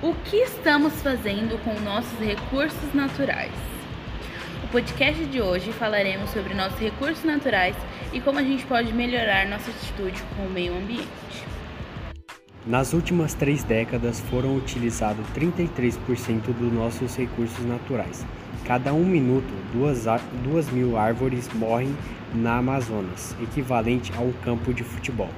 O que estamos fazendo com nossos recursos naturais? No podcast de hoje falaremos sobre nossos recursos naturais e como a gente pode melhorar nossa atitude com o meio ambiente. Nas últimas três décadas foram utilizados 33% dos nossos recursos naturais. Cada um minuto, duas, duas mil árvores morrem na Amazonas, equivalente a um campo de futebol.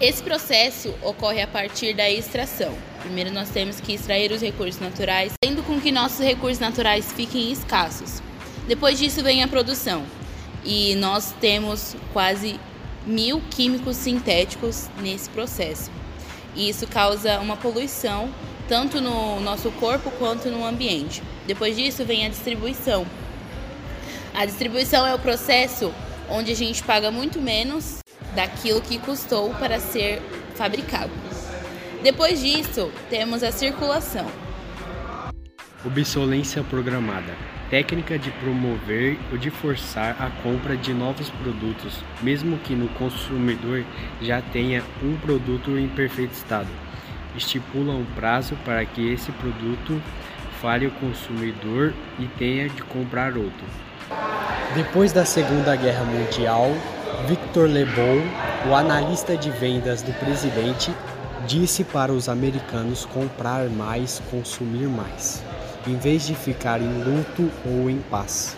Esse processo ocorre a partir da extração. Primeiro nós temos que extrair os recursos naturais, tendo com que nossos recursos naturais fiquem escassos. Depois disso vem a produção. E nós temos quase mil químicos sintéticos nesse processo. E isso causa uma poluição tanto no nosso corpo quanto no ambiente. Depois disso vem a distribuição. A distribuição é o processo onde a gente paga muito menos daquilo que custou para ser fabricado. Depois disso, temos a circulação. Obsolência programada técnica de promover ou de forçar a compra de novos produtos, mesmo que no consumidor já tenha um produto em perfeito estado. Estipula um prazo para que esse produto fale o consumidor e tenha de comprar outro. Depois da Segunda Guerra Mundial, Victor Lebon, o analista de vendas do presidente, disse para os americanos comprar mais, consumir mais, em vez de ficar em luto ou em paz.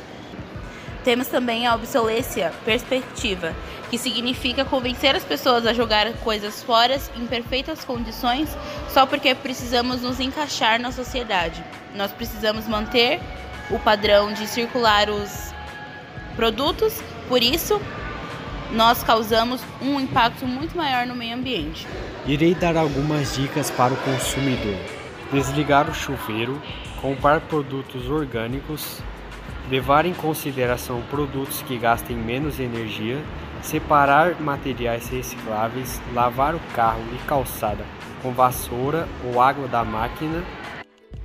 Temos também a obsolência perspectiva, que significa convencer as pessoas a jogar coisas fora em perfeitas condições só porque precisamos nos encaixar na sociedade. Nós precisamos manter o padrão de circular os produtos, por isso nós causamos um impacto muito maior no meio ambiente. Irei dar algumas dicas para o consumidor: desligar o chuveiro, comprar produtos orgânicos, levar em consideração produtos que gastem menos energia, separar materiais recicláveis, lavar o carro e calçada com vassoura ou água da máquina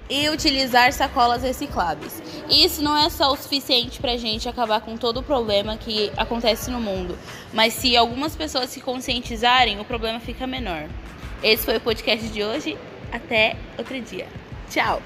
e utilizar sacolas recicláveis. Isso não é só o suficiente para a gente acabar com todo o problema que acontece no mundo, mas se algumas pessoas se conscientizarem, o problema fica menor. Esse foi o podcast de hoje. Até outro dia. Tchau!